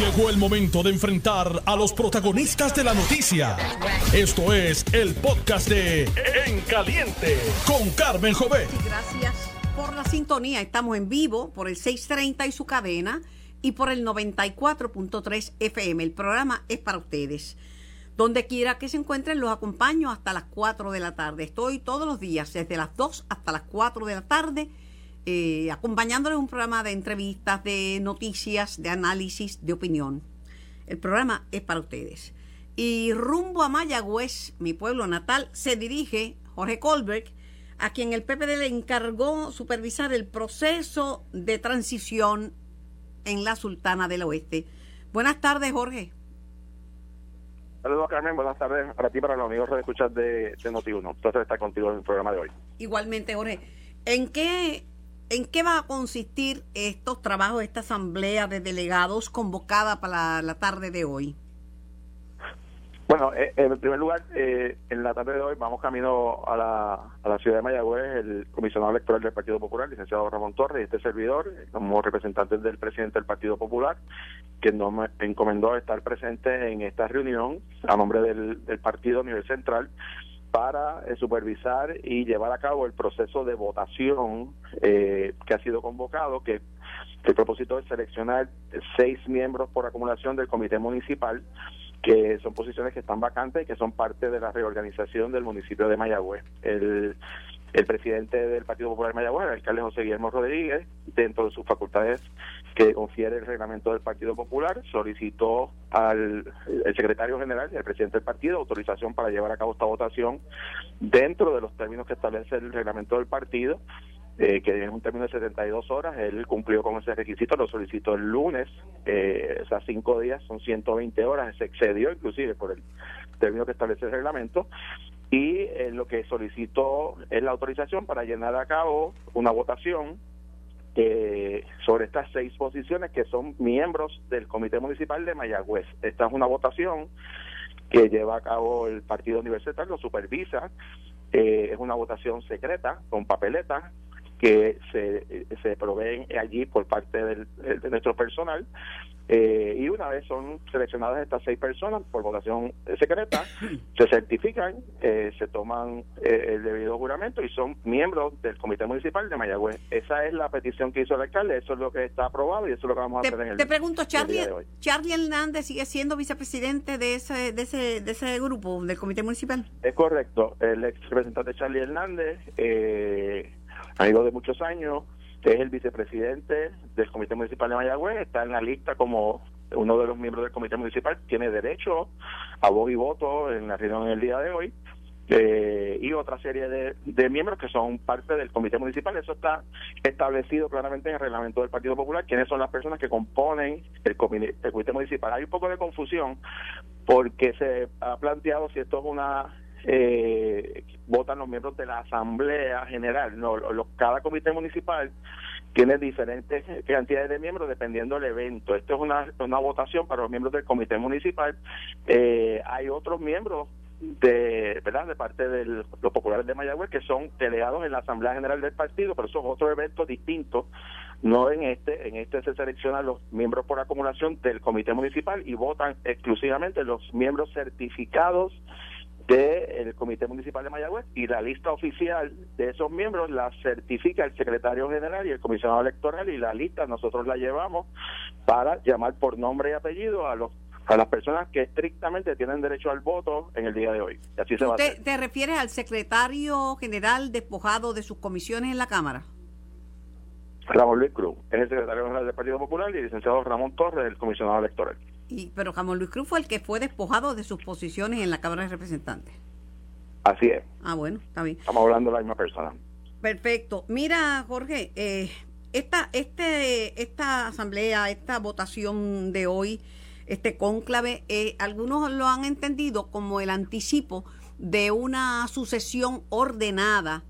Llegó el momento de enfrentar a los protagonistas de la noticia. Esto es el podcast de En Caliente con Carmen Jovet. Gracias por la sintonía. Estamos en vivo por el 630 y su cadena y por el 94.3 FM. El programa es para ustedes. Donde quiera que se encuentren, los acompaño hasta las 4 de la tarde. Estoy todos los días, desde las 2 hasta las 4 de la tarde, eh, acompañándoles un programa de entrevistas, de noticias, de análisis, de opinión. El programa es para ustedes. Y rumbo a Mayagüez, mi pueblo natal, se dirige Jorge Colberg, a quien el PPD le encargó supervisar el proceso de transición en la Sultana del Oeste. Buenas tardes, Jorge. Saludos, Carmen. Buenas tardes para ti y para los amigos de escuchar de, de Noti1. Entonces, estar contigo en el programa de hoy. Igualmente, Jorge. ¿En qué, ¿En qué va a consistir estos trabajos, esta asamblea de delegados convocada para la, tarde de hoy? Bueno, eh, en primer lugar, eh, en la tarde de hoy vamos camino a la, a la ciudad de Mayagüez, el comisionado electoral del Partido Popular, licenciado Ramón Torres, y este servidor, eh, como representantes del presidente del Partido Popular, que nos me encomendó estar presente en esta reunión a nombre del, del partido a nivel central para eh, supervisar y llevar a cabo el proceso de votación eh, que ha sido convocado, que el propósito es seleccionar seis miembros por acumulación del comité municipal que son posiciones que están vacantes y que son parte de la reorganización del municipio de Mayagüez. El, el presidente del Partido Popular Mayagüez, el alcalde José Guillermo Rodríguez, dentro de sus facultades que confiere el reglamento del Partido Popular, solicitó al secretario general y al presidente del partido autorización para llevar a cabo esta votación dentro de los términos que establece el reglamento del partido eh, que es un término de 72 horas, él cumplió con ese requisito, lo solicitó el lunes, eh, sea, cinco días, son 120 horas, se excedió inclusive por el término que establece el reglamento, y eh, lo que solicitó es la autorización para llenar a cabo una votación eh, sobre estas seis posiciones que son miembros del Comité Municipal de Mayagüez. Esta es una votación que lleva a cabo el Partido Universitario, supervisa, eh, es una votación secreta con papeleta que se, se proveen allí por parte del, de nuestro personal eh, y una vez son seleccionadas estas seis personas por votación secreta, se certifican, eh, se toman eh, el debido juramento y son miembros del Comité Municipal de Mayagüez. Esa es la petición que hizo el alcalde, eso es lo que está aprobado y eso es lo que vamos a Te, hacer en el te pregunto, Charlie, día de hoy. Charlie Hernández sigue siendo vicepresidente de ese, de ese, de ese grupo, del comité municipal. Es correcto, el ex representante Charlie Hernández, eh, amigo de muchos años, es el vicepresidente del Comité Municipal de Mayagüez, está en la lista como uno de los miembros del Comité Municipal, tiene derecho a voz y voto en la reunión en el día de hoy, eh, y otra serie de, de miembros que son parte del Comité Municipal. Eso está establecido claramente en el reglamento del Partido Popular, quiénes son las personas que componen el comité, el comité Municipal. Hay un poco de confusión porque se ha planteado si esto es una eh, votan los miembros de la Asamblea General. No, los, cada comité municipal tiene diferentes cantidades de miembros dependiendo del evento. Esto es una, una votación para los miembros del comité municipal. Eh, hay otros miembros de verdad de parte de los populares de Mayagüez que son delegados en la Asamblea General del partido, pero son otros eventos distintos. No en este, en este se seleccionan los miembros por acumulación del comité municipal y votan exclusivamente los miembros certificados del Comité Municipal de Mayagüez y la lista oficial de esos miembros la certifica el secretario general y el comisionado electoral y la lista nosotros la llevamos para llamar por nombre y apellido a los a las personas que estrictamente tienen derecho al voto en el día de hoy. Y así se va a ¿Te, hacer. te refieres al secretario general despojado de sus comisiones en la Cámara? Ramón Luis Cruz es el secretario general del Partido Popular y el licenciado Ramón Torres, el comisionado electoral. Y, pero Ramón Luis Cruz fue el que fue despojado de sus posiciones en la Cámara de Representantes. Así es. Ah, bueno, está bien. Estamos hablando de la misma persona. Perfecto. Mira, Jorge, eh, esta, este, esta asamblea, esta votación de hoy, este cónclave, eh, algunos lo han entendido como el anticipo de una sucesión ordenada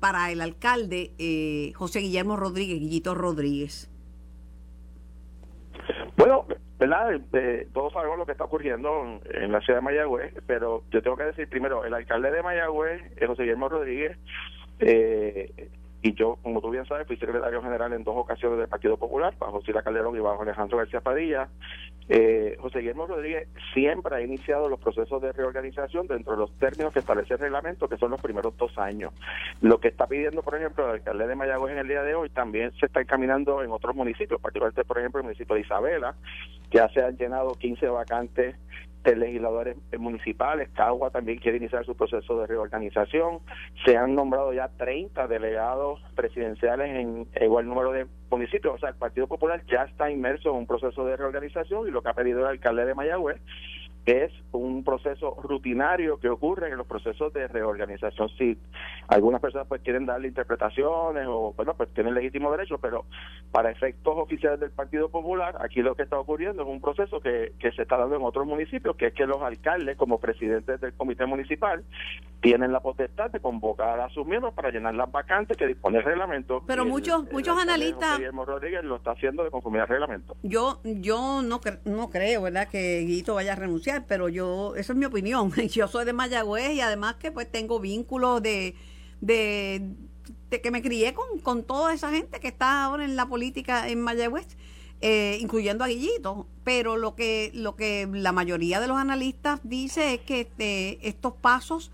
para el alcalde eh, José Guillermo Rodríguez, Guillito Rodríguez. Bueno, ¿verdad? Eh, todos sabemos lo que está ocurriendo en, la ciudad de Mayagüez, pero yo tengo que decir primero, el alcalde de Mayagüez, eh, José Guillermo Rodríguez, eh, y yo, como tú bien sabes, fui secretario general en dos ocasiones del Partido Popular, bajo Sila Calderón y bajo Alejandro García Padilla. Eh, José Guillermo Rodríguez siempre ha iniciado los procesos de reorganización dentro de los términos que establece el reglamento, que son los primeros dos años. Lo que está pidiendo, por ejemplo, el alcalde de Mayagüez en el día de hoy también se está encaminando en otros municipios, particularmente, por ejemplo, el municipio de Isabela, que ya se han llenado 15 vacantes legisladores municipales. Cagua también quiere iniciar su proceso de reorganización. Se han nombrado ya 30 delegados presidenciales en igual número de municipios. O sea, el Partido Popular ya está inmerso en un proceso de reorganización y lo que ha pedido el alcalde de Mayagüez es un proceso rutinario que ocurre en los procesos de reorganización. Si algunas personas pues quieren darle interpretaciones o bueno, pues tienen legítimo derecho, pero para efectos oficiales del Partido Popular, aquí lo que está ocurriendo es un proceso que, que se está dando en otros municipios, que es que los alcaldes como presidentes del comité municipal tienen la potestad de convocar a sus miembros para llenar las vacantes que dispone el reglamento. Pero muchos muchos analistas Guillermo Rodríguez lo está haciendo de conformidad al reglamento. Yo yo no no creo, ¿verdad? Que Guito vaya a renunciar pero yo, esa es mi opinión. Yo soy de Mayagüez y además que pues tengo vínculos de, de, que me crié con, con toda esa gente que está ahora en la política en Mayagüez. Eh, incluyendo a Guillito, pero lo que lo que la mayoría de los analistas dice es que este, estos pasos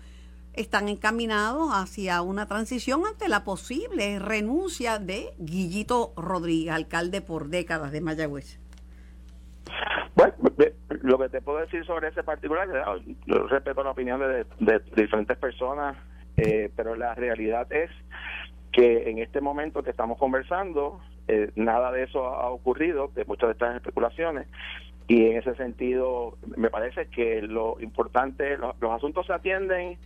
están encaminados hacia una transición ante la posible renuncia de Guillito Rodríguez, alcalde por décadas de Mayagüez. Lo que te puedo decir sobre ese particular, yo respeto la opinión de, diferentes personas, eh, pero la realidad es que en este momento que estamos conversando, eh, nada de eso ha ocurrido, de muchas de estas especulaciones, y en ese sentido me parece que lo importante, los asuntos se atienden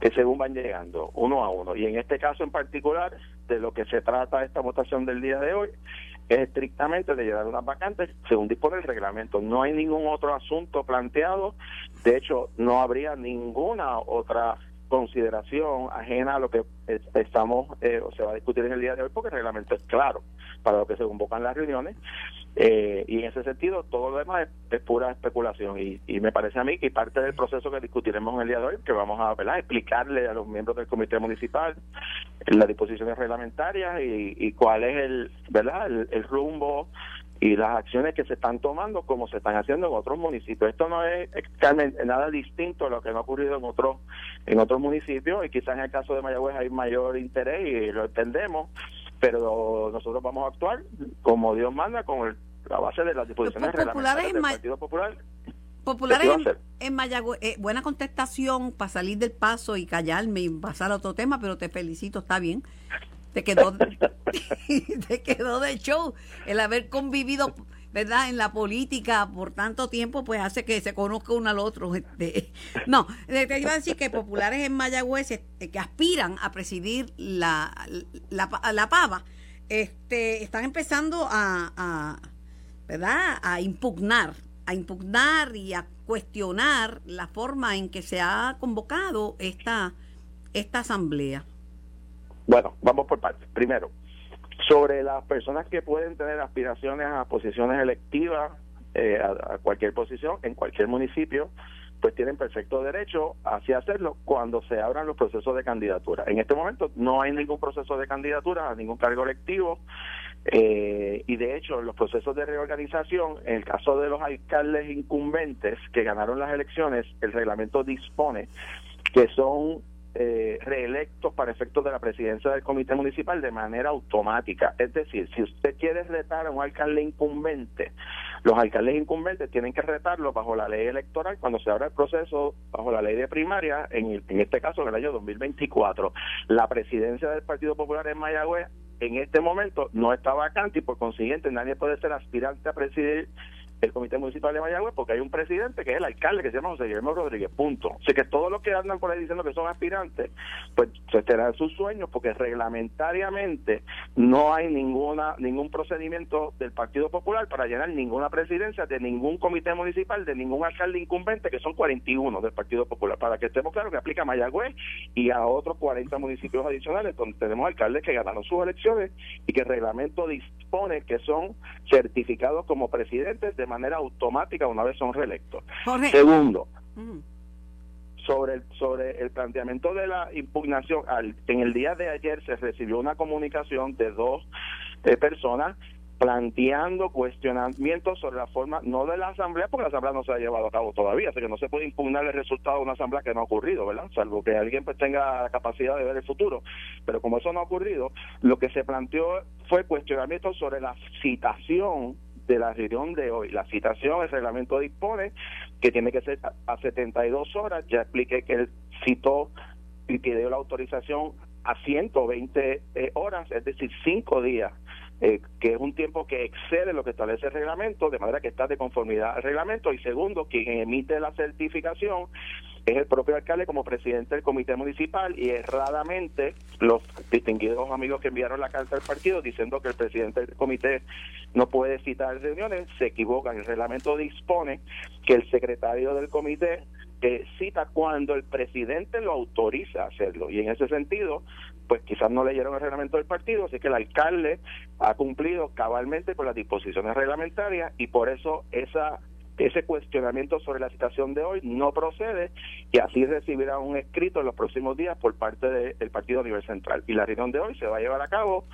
que según van llegando, uno a uno, y en este caso en particular, de lo que se trata esta votación del día de hoy, es estrictamente de llenar unas vacantes según dispone el reglamento. No hay ningún otro asunto planteado. De hecho, no habría ninguna otra consideración ajena a lo que estamos eh, o se va a discutir en el día de hoy porque el reglamento es claro para lo que se convocan las reuniones eh, y en ese sentido todo lo demás es, pura especulación y, me parece a mí que parte del proceso que discutiremos en el día de hoy que vamos a explicarle a los miembros del comité municipal las disposiciones reglamentarias y, cuál es el verdad el rumbo y las acciones que se están tomando como se están haciendo en otros municipios. Esto no es nada distinto a lo que no ha ocurrido en otros en otros municipios y quizás en el caso de Mayagüez hay mayor interés y lo entendemos, pero nosotros vamos a actuar como Dios manda con la base de las disposiciones reglamentarias del Partido Popular. Populares en, Mayagüez, eh, buena contestación para salir del paso y callarme y pasar a otro tema, pero te felicito, está bien te quedó, te quedó de show el haber convivido verdad en la política por tanto tiempo pues hace que se conozca uno al otro este, no te iba a decir que populares en Mayagüez este, que aspiran a presidir la, la, pava este están empezando a, a verdad a impugnar a impugnar y a cuestionar la forma en que se ha convocado esta esta asamblea bueno, vamos por partes. Primero, sobre las personas que pueden tener aspiraciones a posiciones electivas, eh, a, cualquier posición, en cualquier municipio, pues tienen perfecto derecho a así hacerlo cuando se abran los procesos de candidatura. En este momento no hay ningún proceso de candidatura a ningún cargo electivo eh, y de hecho los procesos de reorganización, en el caso de los alcaldes incumbentes que ganaron las elecciones, el reglamento dispone que son eh, reelectos para efectos de la presidencia del comité municipal de manera automática. Es decir, si usted quiere retar a un alcalde incumbente, los alcaldes incumbentes tienen que retarlo bajo la ley electoral cuando se abra el proceso bajo la ley de primaria, en, en este caso en el año 2024. La presidencia del Partido Popular en Mayagüez en este momento no está vacante y por consiguiente nadie puede ser aspirante a presidir el Comité Municipal de Mayagüez porque hay un presidente que es el alcalde que se llama José Guillermo Rodríguez, punto. Así que todos los que andan por ahí diciendo que son aspirantes, pues se serán sus sueños porque reglamentariamente no hay ninguna ningún procedimiento del Partido Popular para llenar ninguna presidencia de ningún comité municipal, de ningún alcalde incumbente, que son 41 del Partido Popular. Para que estemos claros que aplica a Mayagüez y a otros 40 municipios adicionales donde tenemos alcaldes que ganaron sus elecciones y que el reglamento dispone que son certificados como presidentes de manera automática una vez son reelectos. Segundo, sobre el, sobre el planteamiento de la impugnación, al, en el día de ayer se recibió una comunicación de dos eh, personas planteando cuestionamientos sobre la forma, no de la asamblea, porque la asamblea no se ha llevado a cabo todavía, así que no se puede impugnar el resultado de una asamblea que no ha ocurrido, ¿verdad? Salvo que alguien pues tenga la capacidad de ver el futuro. Pero como eso no ha ocurrido, lo que se planteó fue cuestionamiento sobre la citación de la reunión de hoy. La citación, el reglamento dispone que tiene que ser a 72 horas. Ya expliqué que él citó y pidió la autorización a 120 eh, horas, es decir, cinco días eh, que es un tiempo que excede lo que establece el reglamento, de manera que está de conformidad al reglamento. Y segundo, quien emite la certificación es el propio alcalde como presidente del comité municipal y erradamente los distinguidos amigos que enviaron la carta al partido diciendo que el presidente del comité no puede citar reuniones, se equivocan. El reglamento dispone que el secretario del comité eh, cita cuando el presidente lo autoriza a hacerlo. Y en ese sentido, pues quizás no leyeron el reglamento del partido, así que el alcalde ha cumplido cabalmente con las disposiciones reglamentarias y por eso esa ese cuestionamiento sobre la citación de hoy no procede y así recibirá un escrito en los próximos días por parte del Partido nivel central. Y la reunión de hoy se va a llevar a cabo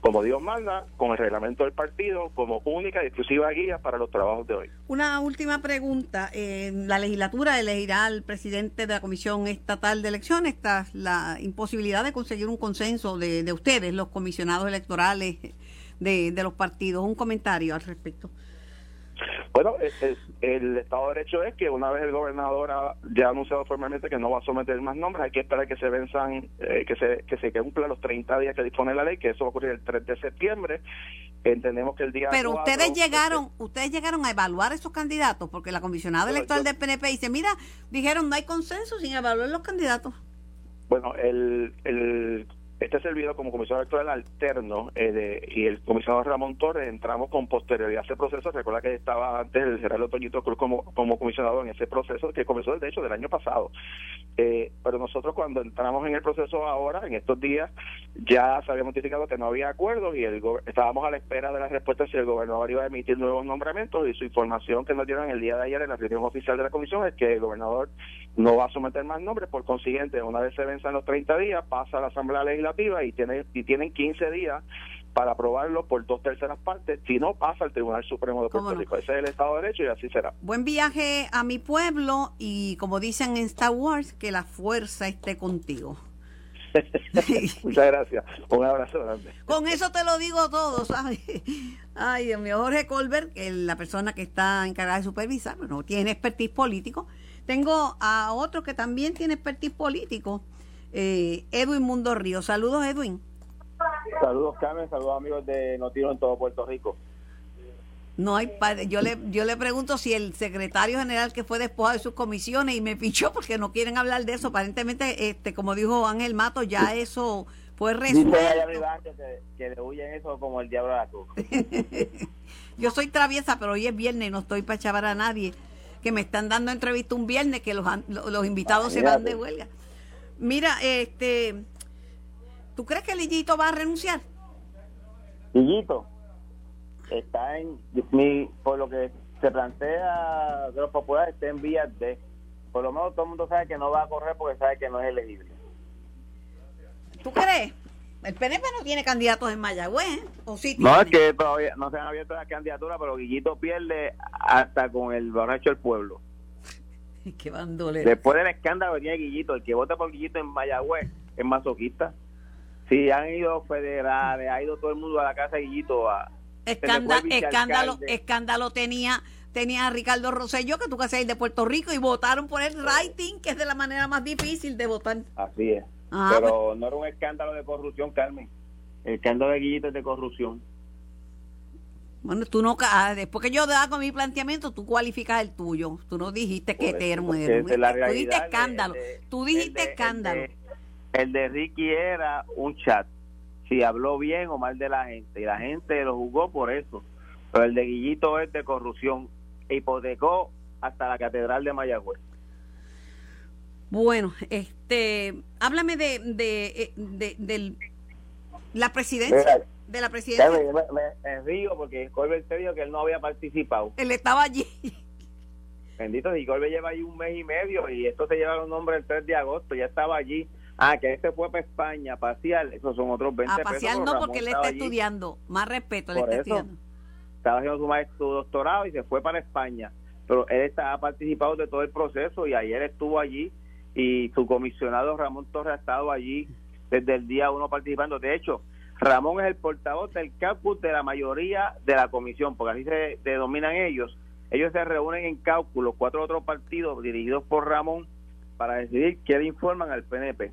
como Dios manda, con el reglamento del partido como única y exclusiva guía para los trabajos de hoy. Una última pregunta. la legislatura elegirá al presidente de la Comisión Estatal de Elecciones. La imposibilidad de conseguir un consenso de, de ustedes, los comisionados electorales de, de los partidos. Un comentario al respecto. Bueno, el, Estado de Derecho es que una vez el gobernador ha, ya ha anunciado formalmente que no va a someter más nombres, hay que esperar que se venzan, eh, que se que se cumplan los 30 días que dispone la ley, que eso va a ocurrir el 3 de septiembre. Entendemos que el día. Pero ustedes llegaron, ustedes llegaron a evaluar esos candidatos, porque la comisionada electoral del PNP dice, mira, dijeron no hay consenso sin evaluar los candidatos. Bueno, el, el este servidor como comisionado electoral alterno eh, y el comisionado Ramón Torres entramos con posterioridad a ese proceso. Recuerda que estaba antes el Gerardo Toñito Cruz como, como comisionado en ese proceso que comenzó de hecho del año pasado. Eh, pero nosotros cuando entramos en el proceso ahora, en estos días, ya se había notificado que no había acuerdos y el estábamos a la espera de la respuesta si el gobernador iba a emitir nuevos nombramientos y su información que nos dieron el día de ayer en la reunión oficial de la comisión es que el gobernador no va a someter más nombres, por consiguiente, una vez se venzan los 30 días, pasa a la Asamblea Legislativa y, tiene, y tienen 15 días para aprobarlo por dos terceras partes, si no pasa al Tribunal Supremo de Puerto Rico. Ese es el Estado de Derecho y así será. Buen viaje a mi pueblo y como dicen en Star Wars, que la fuerza esté contigo. Muchas gracias. Un abrazo grande. Con eso te lo digo todo, ¿sabes? Ay, Dios mío, Jorge Colbert, la persona que está encargada de supervisar, bueno, tiene expertise político tengo a otro que también tiene expertise político, eh, Edwin Mundo Río. Saludos, Edwin. Saludos, Carmen. Saludos, amigos de Notiro en todo Puerto Rico. No hay yo le yo le pregunto si el secretario general que fue despojado de sus comisiones y me pichó porque no quieren hablar de eso. Aparentemente, este, como dijo Ángel Mato, ya eso fue resuelto. que, que le huyen eso como el diablo a la yo soy traviesa, pero hoy es viernes y no estoy para chavar a nadie que me están dando entrevista un viernes que los, los invitados se van de huelga. Mira, este, ¿tú crees que Lillito va a renunciar? Lillito está en, mi, por lo que se plantea de los populares, está en vías de, por lo menos todo el mundo sabe que no va a correr porque sabe que no es elegible. ¿Tú crees? El PNP no tiene candidatos en Mayagüez, ¿o sí No, es que todavía no se han abierto las candidaturas, pero Guillito pierde hasta con el borracho del pueblo. Qué bandolero. Después del escándalo que tiene Guillito, el que vota por Guillito en Mayagüez es masoquista. Si han ido federales, ha ido todo el mundo a la casa de Guillito a... Escándalo, escándalo, escándalo tenía tenía a Ricardo Rosselló, que tú que de Puerto Rico, y votaron por el writing, que es de la manera más difícil de votar. Así es. Ah, pero pues. no era un escándalo de corrupción, Carmen. El escándalo de Guillito es de corrupción. Bueno, tú no, ah, después que yo hago mi planteamiento, tú cualificas el tuyo. Tú no dijiste que termo Tú dijiste escándalo. tú dijiste escándalo. El de, Ricky era un chat. Si habló bien o mal de la gente. Y la gente lo jugó por eso. Pero el de Guillito es de corrupción. Hipotecó hasta la Catedral de Mayagüez. Bueno, este, háblame de, de, de, la presidencia. de la presidencia. Me, río porque Colbert te dijo que él no había participado. Él estaba allí. Bendito, y Golbe lleva ahí un mes y medio y esto se lleva los nombres el 3 de agosto, ya estaba allí. Ah, que este fue para España a pasear, esos son otros 20 A pesos. pasear pero no, porque él está allí, estudiando. Más respeto, le Por está eso. estudiando. Estaba haciendo su, maestro, su doctorado y se fue para España. Pero él está, ha participado de todo el proceso y ayer estuvo allí y su comisionado Ramón Torres ha estado allí desde el día uno participando. De hecho, Ramón es el portavoz del cálculo de la mayoría de la comisión, porque así se denominan ellos. Ellos se reúnen en cálculo, cuatro otros partidos dirigidos por Ramón, para decidir qué le informan al PNP.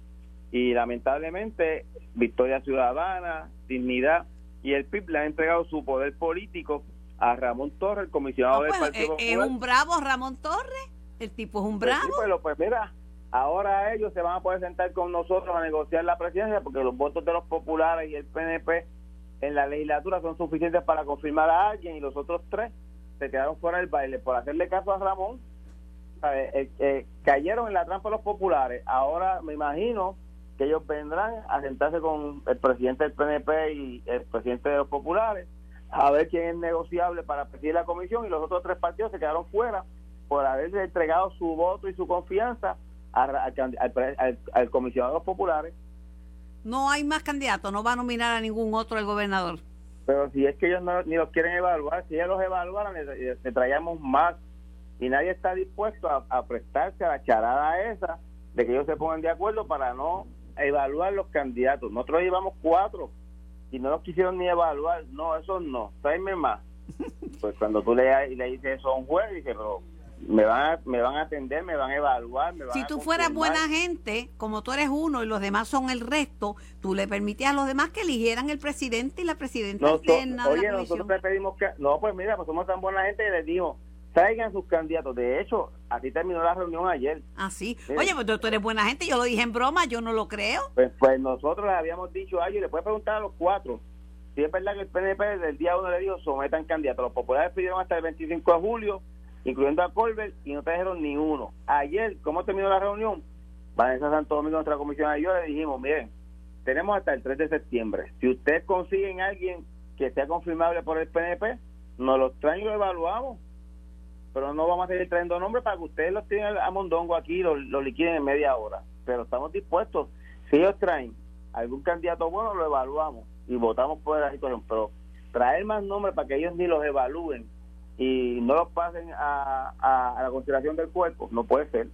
Y lamentablemente, Victoria Ciudadana, Dignidad y el PIB le han entregado su poder político a Ramón Torres, el comisionado No, del pues, Partido es, es Popular. un bravo Ramón Torres. El tipo es un Pues sí, bravo. pero pues mira, ahora ellos se van a poder sentar con nosotros a negociar la presidencia porque los votos de los populares y el PNP en la legislatura son suficientes para confirmar a alguien y los otros tres se quedaron fuera del baile por hacerle caso a Ramón. cayeron en la trampa los populares. Ahora me imagino que ellos vendrán a sentarse con el presidente del PNP y el presidente de los populares a ver quién es negociable para presidir la comisión y los otros tres partidos se quedaron fuera por haberle entregado su voto y su confianza al, al- comisionado de los populares. No hay más candidatos. No va a nominar a ningún otro el gobernador. Pero si es que ellos no, ni los quieren evaluar, si ellos los evaluaran, le, le traíamos más. Y nadie está dispuesto a, a prestarse a la charada esa de que ellos se pongan de acuerdo para no evaluar los candidatos. Nosotros llevamos cuatro y no los quisieron ni evaluar. No, eso no. Tráeme más. Pues cuando tú le, le dices eso a un juez, dice, pero me van, a, me van a atender, me van a evaluar. Me van Si a tú fueras buena gente, como tú eres uno y los demás son el resto, tú le permitías a los demás que eligieran el presidente y la presidenta alterna de oye, la nosotros le pedimos que, no, pues mira, pues somos tan buena gente y les digo, traigan sus candidatos. De hecho, así terminó la reunión ayer. Así. Sí. Oye, pues tú, eres buena gente, yo lo dije en broma, yo no lo creo. Pues, pues nosotros les habíamos dicho a ellos, y les puede preguntar a los cuatro, si es verdad que el PNP desde el día uno le dijo, sometan candidatos. Los populares pidieron hasta el 25 de julio, incluyendo a Colbert, y no trajeron ni uno. Ayer, ¿cómo terminó la reunión? Vanessa Santo Domingo, nuestra comisión y yo le dijimos, miren, tenemos hasta el 3 de septiembre. Si ustedes consiguen alguien que sea confirmable por el PNP, nos los traen y lo evaluamos. Pero no vamos a seguir trayendo nombres para que ustedes los tienen a Mondongo aquí y lo, lo liquiden en media hora. Pero estamos dispuestos. Si ellos traen algún candidato bueno, lo evaluamos y votamos por la situación. Pero traer más nombres para que ellos ni los evalúen y no los pasen a, a- a la consideración del cuerpo, no puede ser.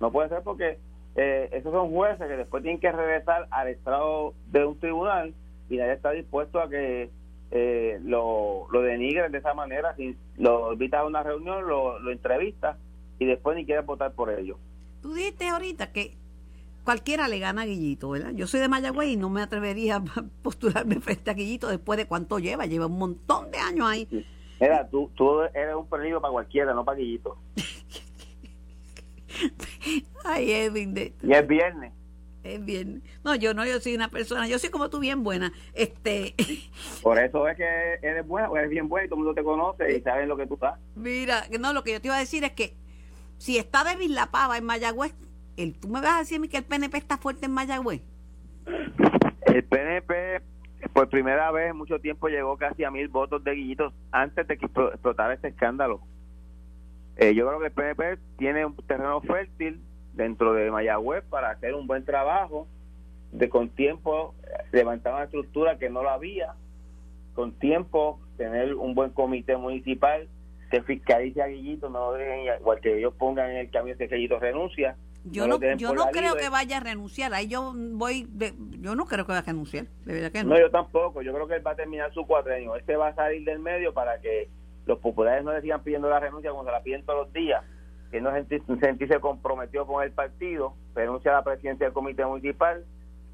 No puede ser porque eh, esos son jueces que después tienen que regresar al estrado de un tribunal y nadie está dispuesto a que eh, lo, lo denigren de esa manera, si lo invitas a una reunión, lo, lo entrevistas y después ni quieres votar por ello. Tú dijiste ahorita que cualquiera le gana a Guillito, ¿verdad? Yo soy de Mayagüez y no me atrevería a postularme frente a Guillito después de cuánto lleva. Lleva un montón de años ahí. Mira, tú, tú eres un peligro para cualquiera, no para Guillito. Ay, Edwin, de- Y es viernes. es bien. No, yo no, yo soy una persona, yo soy como tú bien buena. Este, Por eso es que eres buena, eres bien buena y todo el mundo te conoce y saben lo que tú estás. mira, no, lo que yo te iba a decir es que si está débil la pava en Mayagüez, el, tú me vas a decir a mí que el PNP está fuerte en Mayagüez. El PNP por primera vez en mucho tiempo llegó casi a mil votos de Guillito antes de que explo- explotara este escándalo. Eh, yo creo que el PNP tiene un terreno fértil dentro de Mayagüez para hacer un buen trabajo, de con tiempo eh, levantar una estructura que no la había, con tiempo tener un buen comité municipal que fiscalice a Guillito, no lo dejen, igual que ellos pongan en el cambio que Guillito renuncia. Yo no, yo no creo libre. que vaya a renunciar. Ahí yo voy, de, yo no creo que vaya a renunciar. De verdad que no. No, yo tampoco. Yo creo que él va a terminar su cuatrenio. Este va a salir del medio para que los populares no le sigan pidiendo la renuncia como se la piden todos los días. Que no senti- sentirse comprometido con el partido, renuncia a la presidencia del comité municipal,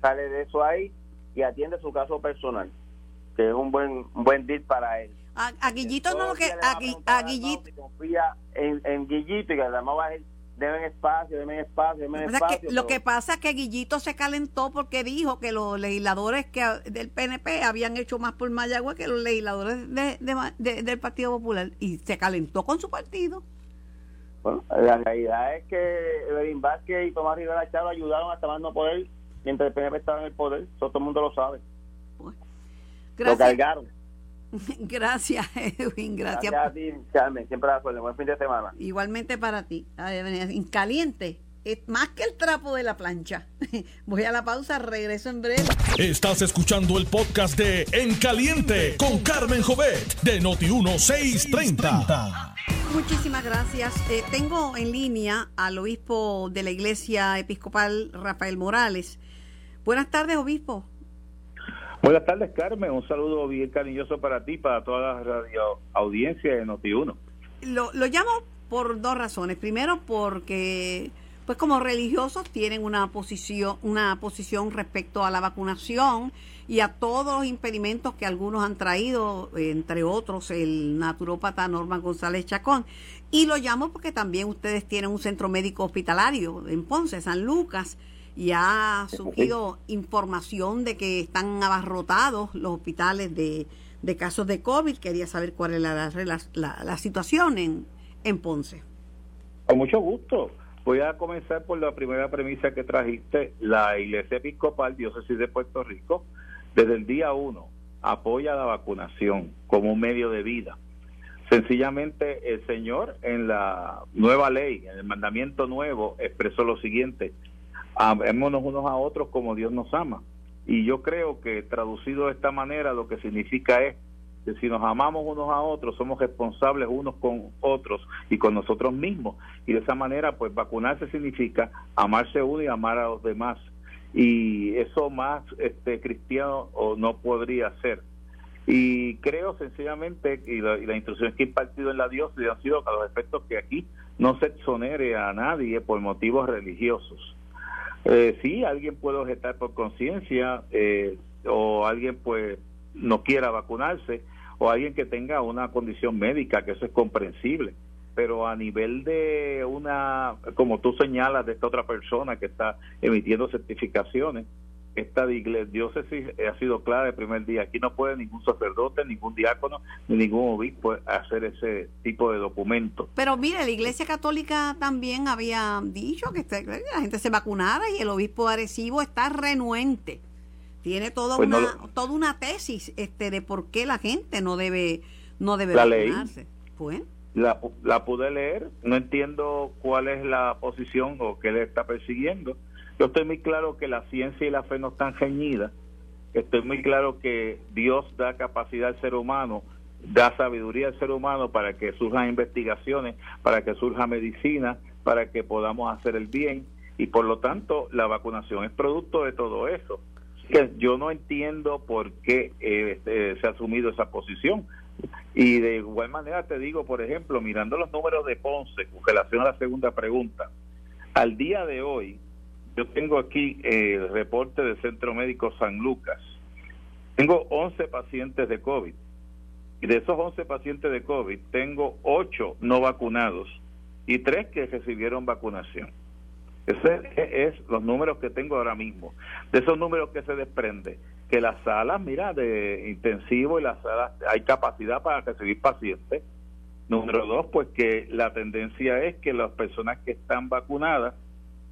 sale de eso ahí y atiende su caso personal, que es un buen un buen deal para él. A, a Guillito no lo que a, a Guillito confía en, en Guillito y que además va a deben espacio, deben espacio, deben que espacio. lo que pasa es que Guillito se calentó porque dijo que los legisladores que del PNP habían hecho más por Mayagüez que los legisladores de- de Ma- de- del Partido Popular y se calentó con su partido. Bueno, la realidad es que Evelyn Vázquez y Tomás Rivera Chávez ayudaron hasta más no poder mientras el PNP estaba en el poder. Eso todo el mundo lo sabe. Lo Gracias. cargaron. Gracias, Edwin. Gracias. Gracias a ti, Carmen. Siempre a la Buen fin de semana. Igualmente para ti. En caliente. Es más que el trapo de la plancha. Voy a la pausa, regreso en breve. Estás escuchando el podcast de En Caliente con Carmen Jovet de Noti1630. Muchísimas gracias. Eh, tengo en línea al obispo de la Iglesia Episcopal, Rafael Morales. Buenas tardes, obispo. Buenas tardes, Carmen. Un saludo bien cariñoso para ti, para toda la radio audiencia de Noti1. Lo, lo llamo por dos razones. Primero, porque pues como religiosos tienen una posición, una posición respecto a la vacunación y a todos los impedimentos que algunos han traído, entre otros el naturópata Norman González Chacón. Y lo llamo porque también ustedes tienen un centro médico hospitalario en Ponce, San Lucas, y ha surgido información de que están abarrotados los hospitales de, de casos de COVID. Quería saber cuál es la, la, la situación en, en Ponce. Con mucho gusto. Voy a comenzar por la primera premisa que trajiste. La Iglesia Episcopal Diócesis de Puerto Rico, desde el día uno, apoya la vacunación como un medio de vida. Sencillamente el Señor en la nueva ley, en el mandamiento nuevo, expresó lo siguiente, amémonos unos a otros como Dios nos ama. Y yo creo que traducido de esta manera lo que significa es que si nos amamos unos a otros, somos responsables unos con otros y con nosotros mismos. Y de esa manera, pues vacunarse significa amarse uno y amar a los demás. Y eso más este cristiano o no podría ser. Y creo sencillamente, y la, y la instrucción que he impartido en la diócesis han sido a los efectos que aquí no se exonere a nadie por motivos religiosos. Eh, sí, alguien puede objetar por conciencia eh, o alguien pues no quiera vacunarse, o alguien que tenga una condición médica, que eso es comprensible. Pero a nivel de una, como tú señalas, de esta otra persona que está emitiendo certificaciones, esta diócesis ha sido clara el primer día. Aquí no puede ningún sacerdote, ningún diácono, ni ningún obispo hacer ese tipo de documento. Pero mire, la Iglesia Católica también había dicho que este, la gente se vacunara y el obispo Arecibo está renuente tiene toda pues una toda una tesis este de por qué la gente no debe no debe la vacunarse. Pues. La, la pude leer, no entiendo cuál es la posición o qué le está persiguiendo. Yo estoy muy claro que la ciencia y la fe no están reñidas. Estoy muy claro que Dios da capacidad al ser humano, da sabiduría al ser humano para que surjan investigaciones, para que surja medicina, para que podamos hacer el bien y por lo tanto la vacunación es producto de todo eso yo no entiendo por qué eh, este, se ha asumido esa posición. Y de igual manera te digo, por ejemplo, mirando los números de Ponce, con relación a la segunda pregunta, al día de hoy, yo tengo aquí eh, el reporte del Centro Médico San Lucas. Tengo 11 pacientes de COVID. Y de esos 11 pacientes de COVID, tengo 8 no vacunados y 3 que recibieron vacunación. Ese es los números que tengo ahora mismo. De esos números que se desprende, que las salas, mira, de intensivo y las salas, hay capacidad para recibir pacientes. Número dos, pues que la tendencia es que las personas que están vacunadas,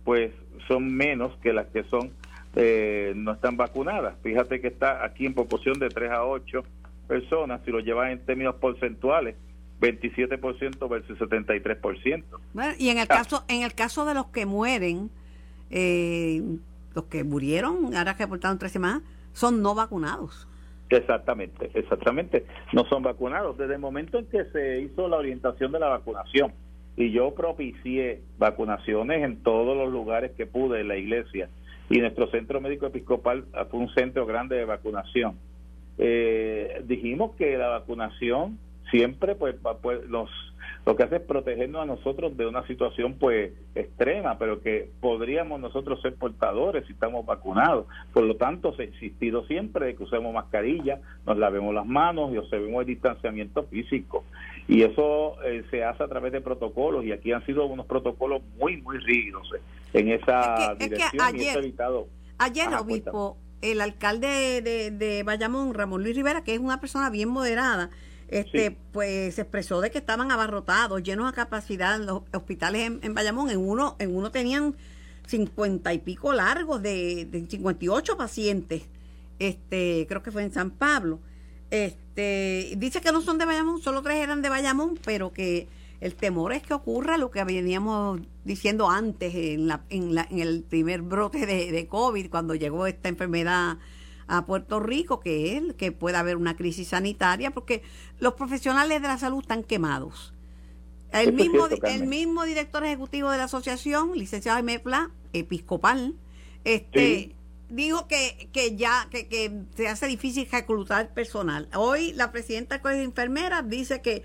pues son menos que las que son eh, no están vacunadas. Fíjate que está aquí en proporción de 3 a 8 personas, si lo llevas en términos porcentuales, 27% versus 73%. Bueno, y en el caso en el caso de los que mueren, eh, los que murieron, ahora que reportaron tres semanas, son no vacunados. Exactamente, exactamente, no son vacunados. Desde el momento en que se hizo la orientación de la vacunación y yo propicié vacunaciones en todos los lugares que pude en la iglesia y nuestro centro médico episcopal fue un centro grande de vacunación. Eh, dijimos que la vacunación siempre pues, pues los lo que hace es protegernos a nosotros de una situación pues extrema, pero que podríamos nosotros ser portadores si estamos vacunados. Por lo tanto, se ha insistido siempre de que usemos mascarilla, nos lavemos las manos y observemos el distanciamiento físico. Y eso eh, se hace a través de protocolos y aquí han sido unos protocolos muy, muy rígidos eh, en esa dirección ayer, evitado... Ayer, obispo, el alcalde de, de Bayamón, Ramón Luis Rivera, que es una persona bien moderada, este, pues se expresó de que estaban abarrotados, llenos a capacidad los hospitales en, Bayamón. En uno, en uno tenían cincuenta y pico largos de, de 58 pacientes. Este, creo que fue en San Pablo. Este, Este, dice que no son de Bayamón, solo tres eran de Bayamón, pero que el temor es que ocurra lo que veníamos diciendo antes en, la, en, la, en el primer brote de, de, COVID, cuando llegó esta enfermedad a Puerto Rico, que es que pueda haber una crisis sanitaria, porque los profesionales de la salud están quemados. El mismo, el mismo director ejecutivo de la asociación, licenciado Mepla, episcopal, este dijo que, que ya que, que, se hace difícil reclutar personal. Hoy la presidenta del Colegio de Enfermeras dice que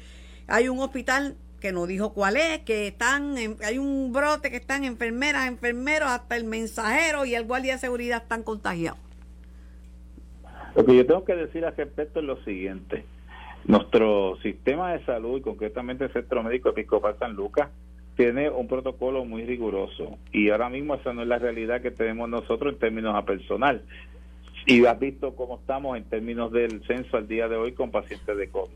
hay un hospital que no dijo cuál es, que están hay un brote que están enfermeras, enfermeros, hasta el mensajero y el guardia de seguridad están contagiados. Lo que yo tengo que decir al respecto es lo siguiente. Nuestro sistema de salud y concretamente el Centro Médico Episcopal San Lucas tiene un protocolo muy riguroso y ahora mismo esa no es la realidad que tenemos nosotros en términos a personal. Y has visto cómo estamos en términos del censo al día de hoy con pacientes de COVID.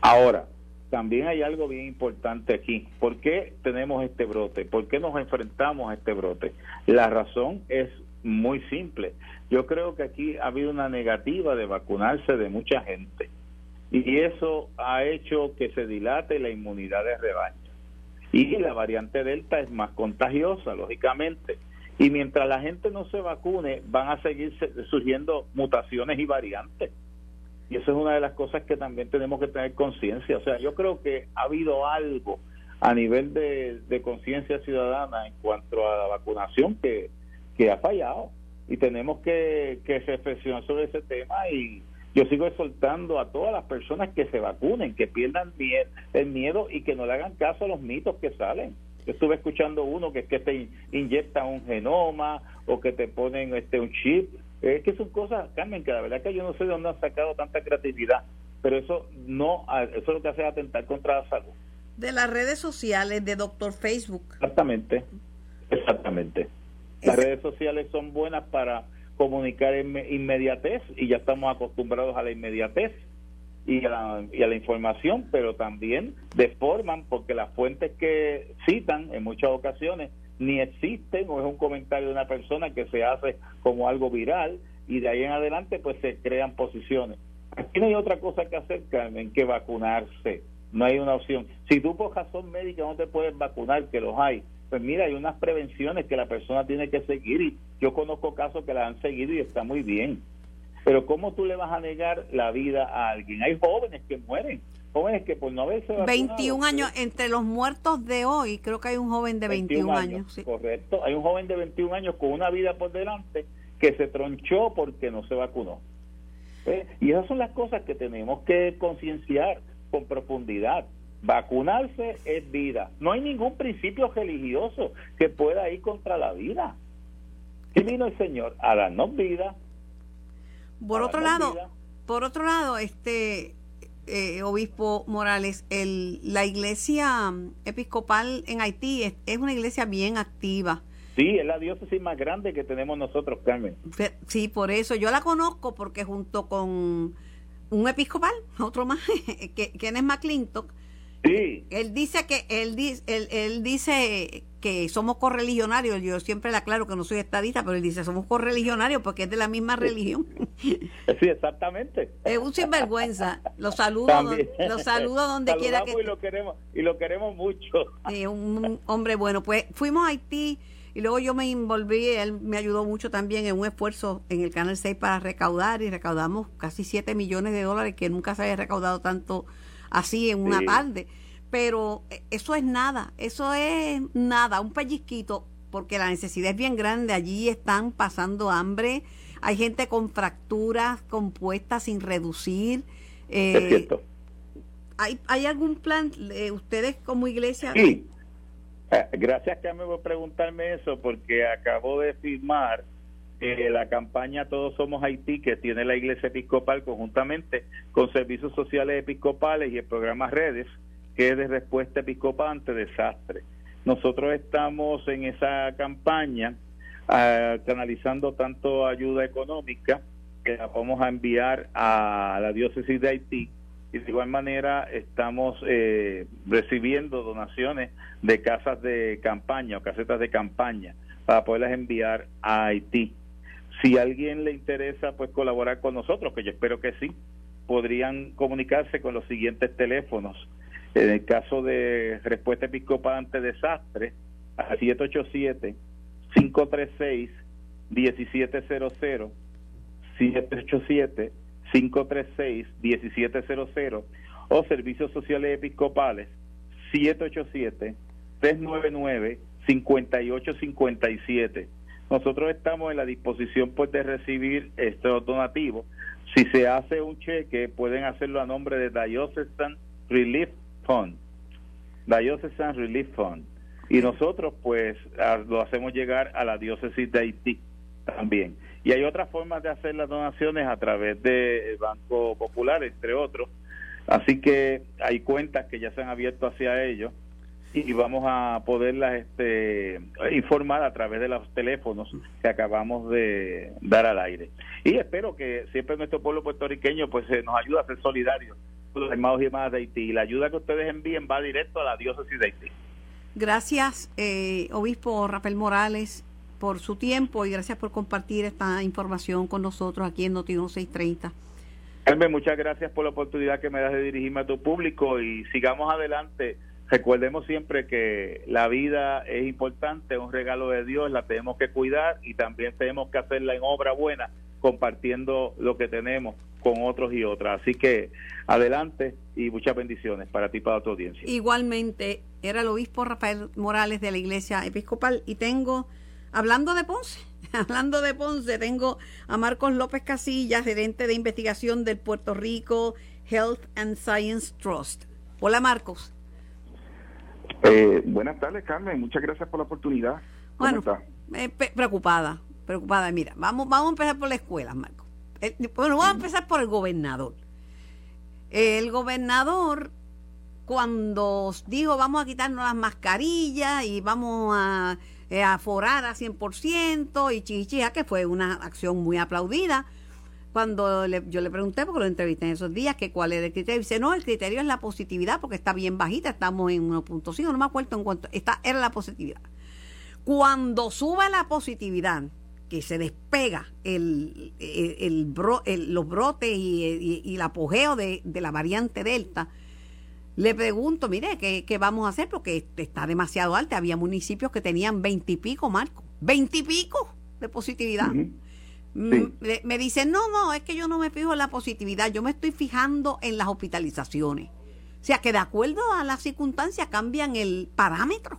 Ahora, también hay algo bien importante aquí. ¿Por qué tenemos este brote? ¿Por qué nos enfrentamos a este brote? La razón es muy simple. Yo creo que aquí ha habido una negativa de vacunarse de mucha gente y eso ha hecho que se dilate la inmunidad de rebaño. Y la variante Delta es más contagiosa, lógicamente. Y mientras la gente no se vacune, van a seguir surgiendo mutaciones y variantes. Y eso es una de las cosas que también tenemos que tener conciencia. O sea, yo creo que ha habido algo a nivel de, conciencia ciudadana en cuanto a la vacunación que, que ha fallado. Y tenemos que, que reflexionar sobre ese tema y yo sigo exhortando a todas las personas que se vacunen, que pierdan el miedo y que no le hagan caso a los mitos que salen. Yo estuve escuchando uno que es que te inyectan un genoma o que te ponen este un chip es que son cosas, Carmen, que la verdad que yo no sé de dónde han sacado tanta creatividad, pero eso no, eso es lo que hace atentar contra la salud. De las redes sociales, de Doctor Facebook. Exactamente, exactamente. Las redes sociales son buenas para comunicar en inmediatez y ya estamos acostumbrados a la inmediatez y a la, y a la información, pero también deforman porque las fuentes que citan en muchas ocasiones ni existen o es un comentario de una persona que se hace como algo viral y de ahí en adelante pues se crean posiciones. Aquí no hay otra cosa que hacer, Carmen, que vacunarse. No hay una opción. Si tú por razón médica no te puedes vacunar, que los hay, pues mira, hay unas prevenciones que la persona tiene que seguir y yo conozco casos que la han seguido y está muy bien. Pero ¿cómo tú le vas a negar la vida a alguien? Hay jóvenes que mueren jóvenes que por no haberse 21 años, entre los muertos de hoy, creo que hay un joven de 21, años. Correcto, hay un joven de 21 años con una vida por delante que se tronchó porque no se vacunó. Y esas son las cosas que tenemos que concienciar con profundidad. Vacunarse es vida. No hay ningún principio religioso que pueda ir contra la vida. ¿Qué vino el Señor? A darnos vida. Por otro lado, por otro lado, este eh, obispo Morales, el, la iglesia episcopal en Haití es, una iglesia bien activa. Sí, es la diócesis más grande que tenemos nosotros, Carmen. Sí, por eso yo la conozco porque junto con un episcopal, otro más, que, que es McClintock, Sí. Él dice que él, él, él dice que somos correligionarios. Yo siempre le aclaro que no soy estadista, pero él dice somos correligionarios porque es de la misma religión. Sí, exactamente. Es un sinvergüenza. Los saludo, los saludo donde quiera que. Y lo queremos y lo queremos mucho. Sí, un hombre bueno. Pues fuimos a Haití y luego yo me envolví. Él me ayudó mucho también en un esfuerzo en el Canal 6 para recaudar y recaudamos casi 7 millones de dólares que nunca se había recaudado tanto así en una tarde. Pero eh, eso es nada, eso es nada, un pellizquito, porque la necesidad es bien grande. Allí están pasando hambre, hay gente con fracturas compuestas sin reducir. Eh, ¿hay, ¿Hay algún plan, eh, ustedes como iglesia? Sí. Eh, gracias, Carmen, por preguntarme eso, porque acabo de firmar eh, la campaña Todos Somos Haití que tiene la Iglesia Episcopal conjuntamente con Servicios Sociales Episcopales y el programa Redes, que es de respuesta episcopal ante desastre. Nosotros estamos en esa campaña ah, canalizando tanto ayuda económica que la vamos a enviar a la diócesis de Haití y de igual manera estamos eh, recibiendo donaciones de casas de campaña o casetas de campaña para poderlas enviar a Haití. Si alguien le interesa pues colaborar con nosotros, que yo espero que sí, podrían comunicarse con los siguientes teléfonos. En el caso de respuesta episcopal ante desastre, a 787 536 1700 787 536 1700 o servicios sociales episcopales 787 399 5857 nosotros estamos en la disposición pues de recibir estos donativos si se hace un cheque pueden hacerlo a nombre de Diocesan Relief Fund Diocesan Relief Fund y nosotros pues lo hacemos llegar a la diócesis de Haití también. Y hay otras formas de hacer las donaciones a través del Banco Popular, entre otros. Así que hay cuentas que ya se han abierto hacia ellos y vamos a poderlas este, informar a través de los teléfonos que acabamos de dar al aire. Y espero que siempre nuestro pueblo puertorriqueño pues nos ayude a ser solidarios con los hermanos y hermanas de Haití. Y la ayuda que ustedes envíen va directo a la diócesis de Haití. Gracias, eh, obispo Rafael Morales, por su tiempo y gracias por compartir esta información con nosotros aquí en Noti 630. Carmen, muchas gracias por la oportunidad que me das de dirigirme a tu público y sigamos adelante. Recordemos siempre que la vida es importante, es un regalo de Dios, la tenemos que cuidar y también tenemos que hacerla en obra buena, compartiendo lo que tenemos con otros y otras. Así que adelante y muchas bendiciones para ti y para tu audiencia. Igualmente, era el obispo Rafael Morales de la Iglesia Episcopal y tengo, hablando de Ponce, hablando de Ponce, tengo a Marcos López Casillas, gerente de investigación del Puerto Rico Health and Science Trust. Hola Marcos. Eh, buenas tardes Carmen, muchas gracias por la oportunidad. bueno, eh, preocupada, preocupada. Mira, vamos, vamos a empezar por la escuela, Marcos. bueno, vamos a empezar por el gobernador. El gobernador, cuando dijo vamos a quitarnos las mascarillas y vamos a, eh, a forar a 100% y chichija, que fue una acción muy aplaudida, cuando yo le pregunté, porque lo entrevisté en esos días, que cuál era el criterio, dice, no, el criterio es la positividad, porque está bien bajita, estamos en 1.5, no me acuerdo en cuánto, está, era la positividad. Cuando sube la positividad, que se despega el, los brotes y, el apogeo de, la variante Delta, le pregunto, mire, ¿qué, vamos a hacer? Porque está demasiado alta. Había municipios que tenían veintipico, Marco. Veintipico de positividad. Me, dicen, no, no, es que yo no me fijo en la positividad, yo me estoy fijando en las hospitalizaciones. O sea que de acuerdo a las circunstancias cambian el parámetro.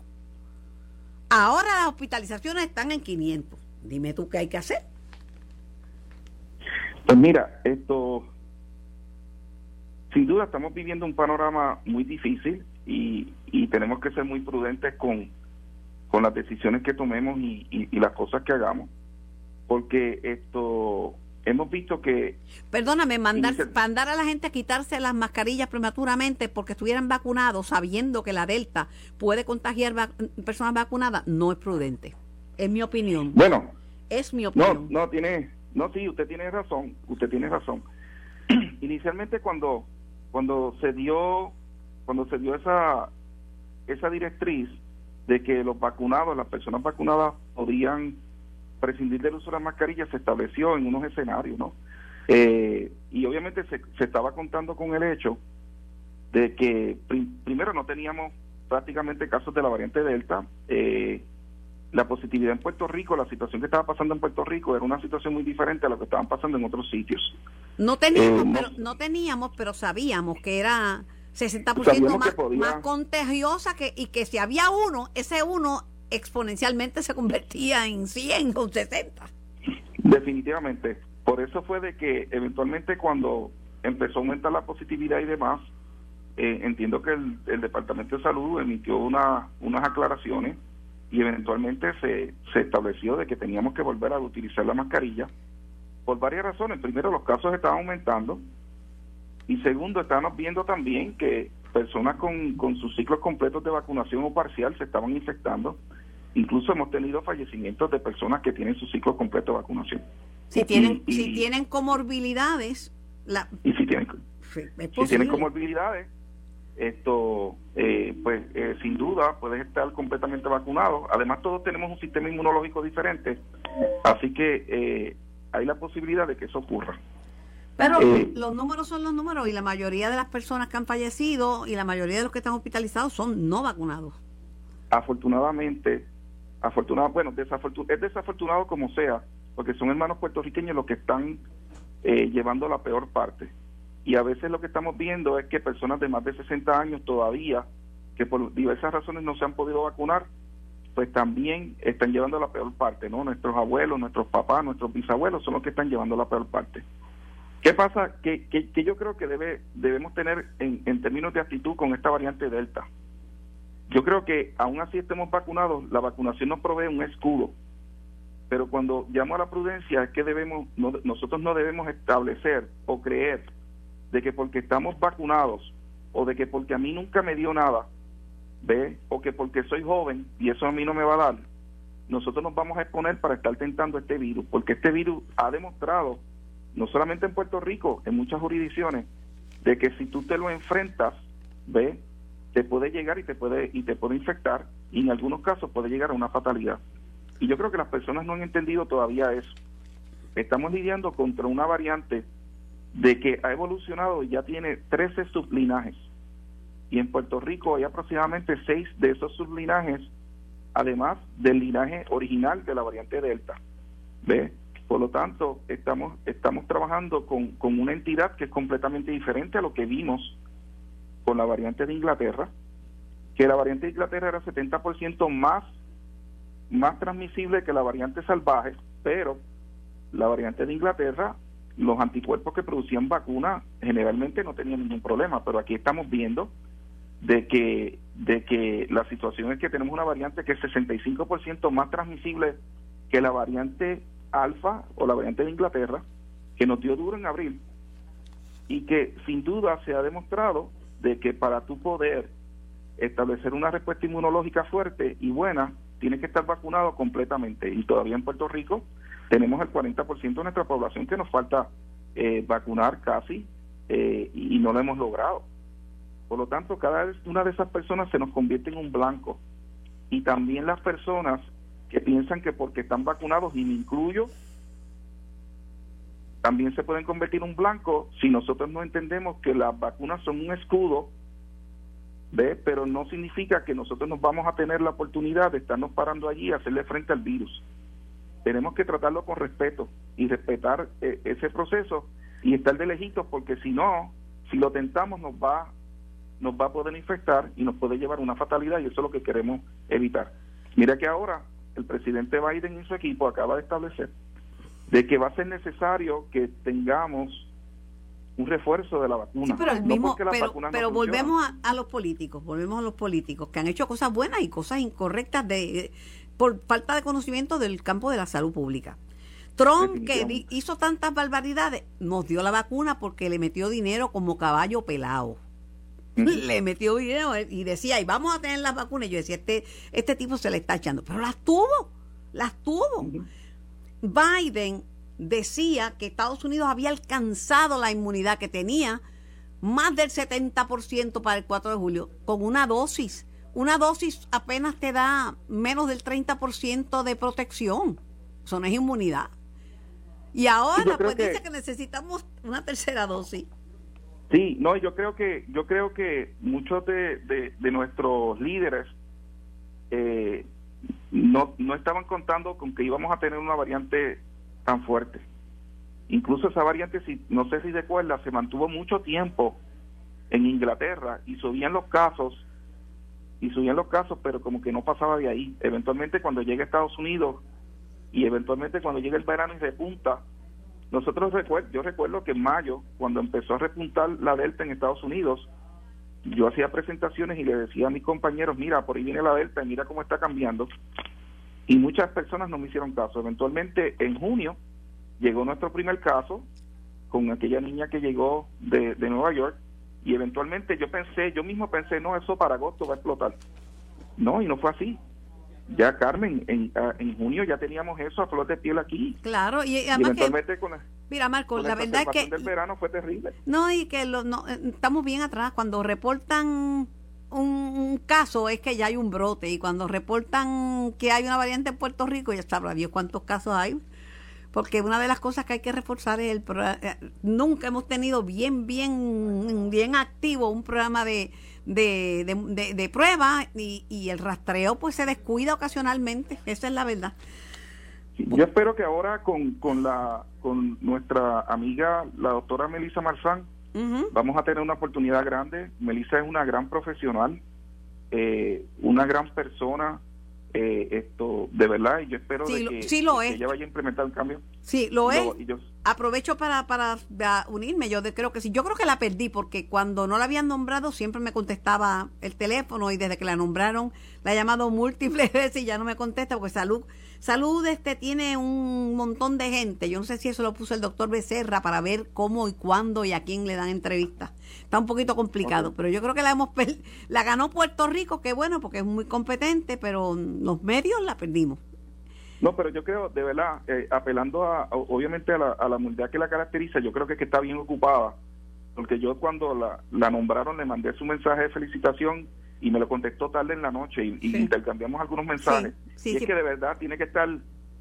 Ahora las hospitalizaciones están en 500. Dime tú qué hay que hacer. Pues mira, esto, sin duda estamos viviendo un panorama muy difícil y, tenemos que ser muy prudentes con, con las decisiones que tomemos y, las cosas que hagamos, porque esto hemos visto que... Perdóname, mandar, mandar a la gente a quitarse las mascarillas prematuramente porque estuvieran vacunados sabiendo que la Delta puede contagiar personas vacunadas no es prudente. Es mi opinión. Bueno. Es mi opinión. No, no, tiene, no, sí, usted tiene razón, usted tiene razón. Inicialmente cuando, cuando se dio, cuando se dio esa, esa directriz de que los vacunados, las personas vacunadas podían prescindir del uso de las mascarillas, se estableció en unos escenarios, ¿no? Eh, y obviamente se, se estaba contando con el hecho de que primero no teníamos prácticamente casos de la variante Delta, eh, la positividad en Puerto Rico, la situación que estaba pasando en Puerto Rico era una situación muy diferente a lo que estaban pasando en otros sitios. No teníamos, eh, pero, no teníamos, pero sabíamos que era 60% más, más contagiosa que, y que si había uno, ese uno exponencialmente se convertía en 100 o 60. Definitivamente. Por eso fue de que eventualmente cuando empezó a aumentar la positividad y demás, eh, entiendo que el, Departamento de Salud emitió una, unas aclaraciones y eventualmente se, se estableció de que teníamos que volver a utilizar la mascarilla por varias razones. Primero, los casos estaban aumentando y segundo, estábamos viendo también que personas con, con sus ciclos completos de vacunación o parcial se estaban infectando. Incluso hemos tenido fallecimientos de personas que tienen su ciclo completo de vacunación. Si tienen, si tienen comorbilidades, la... y si tienen, si tienen comorbilidades, esto eh, pues eh, sin duda puedes estar completamente vacunado además todos tenemos un sistema inmunológico diferente así que eh, hay la posibilidad de que eso ocurra Pero los números son los números y la mayoría de las personas que han fallecido y la mayoría de los que están hospitalizados son no vacunados. Afortunadamente, afortunado, bueno, es desafortunado como sea, porque son hermanos puertorriqueños los que están eh, llevando la peor parte. Y a veces lo que estamos viendo es que personas de más de 60 años todavía, que por diversas razones no se han podido vacunar, pues también están llevando la peor parte, ¿no? Nuestros abuelos, nuestros papás, nuestros bisabuelos son los que están llevando la peor parte. ¿Qué pasa? Que, que, yo creo que debe, debemos tener en, en, términos de actitud con esta variante Delta. Yo creo que aún así estemos vacunados, la vacunación nos provee un escudo. Pero cuando llamo a la prudencia es que debemos, nosotros no debemos establecer o creer de que porque estamos vacunados o de que porque a mí nunca me dio nada, ¿ve? O que porque soy joven y eso a mí no me va a dar, nosotros nos vamos a exponer para estar tentando este virus, porque este virus ha demostrado no solamente en Puerto Rico, en muchas jurisdicciones, de que si tú te lo enfrentas, ve, te puede llegar y te puede y te puede infectar y en algunos casos puede llegar a una fatalidad. Y yo creo que las personas no han entendido todavía eso. Estamos lidiando contra una variante de que ha evolucionado y ya tiene 13 sublinajes. Y en Puerto Rico hay aproximadamente 6 de esos sublinajes, además del linaje original de la variante Delta. ¿Ve? Por lo tanto, estamos, estamos trabajando con, con una entidad que es completamente diferente a lo que vimos con la variante de Inglaterra, que la variante de Inglaterra era 70% más, más transmisible que la variante salvaje, pero la variante de Inglaterra, los anticuerpos que producían vacuna generalmente no tenían ningún problema, pero aquí estamos viendo de que, de que la situación es que tenemos una variante que es 65% más transmisible que la variante alfa o la variante de Inglaterra, que nos dio duro en abril y que sin duda se ha demostrado de que para tu poder establecer una respuesta inmunológica fuerte y buena, tienes que estar vacunado completamente. Y todavía en Puerto Rico tenemos el 40% de nuestra población que nos falta eh, vacunar casi eh, y no lo hemos logrado. Por lo tanto, cada una de esas personas se nos convierte en un blanco. Y también las personas que piensan que porque están vacunados, y me incluyo, también se pueden convertir en un blanco si nosotros no entendemos que las vacunas son un escudo, ¿ve? pero no significa que nosotros nos vamos a tener la oportunidad de estarnos parando allí y hacerle frente al virus. Tenemos que tratarlo con respeto y respetar eh, ese proceso y estar de lejitos porque si no, si lo tentamos nos va nos va a poder infectar y nos puede llevar una fatalidad y eso es lo que queremos evitar. Mira que ahora el presidente Biden y su equipo acaba de establecer de que va a ser necesario que tengamos un refuerzo de la vacuna. pero, mismo, pero, volvemos a, los políticos, volvemos a los políticos que han hecho cosas buenas y cosas incorrectas de, por falta de conocimiento del campo de la salud pública. Trump, que hizo tantas barbaridades, nos dio la vacuna porque le metió dinero como caballo pelado. le metió dinero y decía, y vamos a tener las vacunas. Y yo decía, este, este tipo se le está echando, pero las tuvo, las tuvo. Biden decía que Estados Unidos había alcanzado la inmunidad que tenía, más del 70% para el 4 de julio, con una dosis. Una dosis apenas te da menos del 30% de protección. Eso no es inmunidad. Y ahora, pues dice que necesitamos una tercera dosis. Sí, no, yo creo que yo creo que muchos de, de, nuestros líderes eh, no, no estaban contando con que íbamos a tener una variante tan fuerte. Incluso esa variante, si, no sé si recuerda, se mantuvo mucho tiempo en Inglaterra y subían los casos, y subían los casos, pero como que no pasaba de ahí. Eventualmente cuando llega a Estados Unidos y eventualmente cuando llega el verano y repunta, nosotros yo recuerdo que en mayo, cuando empezó a repuntar la Delta en Estados Unidos, yo hacía presentaciones y le decía a mis compañeros, mira, por ahí viene la Delta y mira cómo está cambiando. Y muchas personas no me hicieron caso. Eventualmente, en junio, llegó nuestro primer caso con aquella niña que llegó de, de Nueva York y eventualmente yo pensé, yo mismo pensé, no, eso para agosto va a explotar. No, y no fue así ya Carmen, en, ah, en junio ya teníamos eso a flor de piel aquí. Claro, y además que, mira Marco, la verdad es que del verano fue terrible. No, y que lo, no, eh, estamos bien atrás cuando reportan un, caso es que ya hay un brote y cuando reportan que hay una variante en Puerto Rico ya sabrá Dios cuántos casos hay. porque una de las cosas que hay que reforzar es el eh, nunca hemos tenido bien, bien, bien activo un programa de, de, de, de, prueba y, y, el rastreo pues se descuida ocasionalmente, esa es la verdad. Yo espero que ahora con, con, la, con nuestra amiga, la doctora Melissa Marzán, vamos a tener una oportunidad grande. Melissa es una gran profesional, eh, una gran persona, eh, esto de verdad y yo espero de que, ella vaya a implementar un cambio. Sí lo, es aprovecho para, para, unirme. Yo creo que sí. Yo creo que la perdí porque cuando no la habían nombrado siempre me contestaba el teléfono y desde que la nombraron la he llamado múltiples veces y ya no me contesta porque salud salud este tiene un montón de gente. Yo no sé si eso lo puso el doctor Becerra para ver cómo y cuándo y a quién le dan entrevistas. Está un poquito complicado pero yo creo que la hemos la ganó Puerto Rico que bueno porque es muy competente pero los medios la perdimos. No, pero yo creo, de verdad, eh, apelando a, obviamente a la, a la humildad que la caracteriza, yo creo que, que está bien ocupada, porque yo cuando la, la nombraron le mandé su mensaje de felicitación y me lo contestó tarde en la noche y, intercambiamos algunos mensajes. y es que de verdad tiene que estar,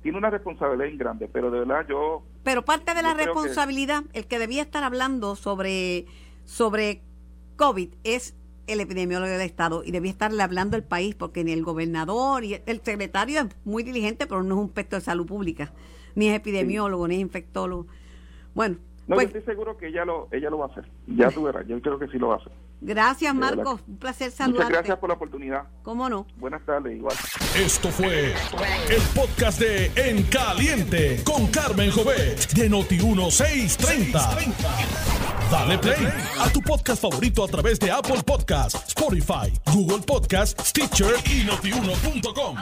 tiene una responsabilidad grande, pero de verdad yo... Pero parte de la responsabilidad, el que debía estar hablando sobre, sobre COVID es el epidemiólogo del Estado y debía estarle hablando el país porque ni el gobernador y el secretario es muy diligente, pero no es un pesto de salud pública, ni es epidemiólogo, ni es infectólogo. Bueno. No, yo pues estoy seguro que ella lo, ella lo va a hacer. Ya tú verás, yo creo que sí lo va a hacer. Gracias, Marcos. Un placer saludarte. Muchas gracias por la oportunidad. ¿Cómo no? Buenas tardes, igual. Esto fue el podcast de En Caliente con Carmen Jovet de Noti1630. Dale play a tu podcast favorito a través de Apple Podcasts, Spotify, Google Podcasts, Stitcher y notiuno.com.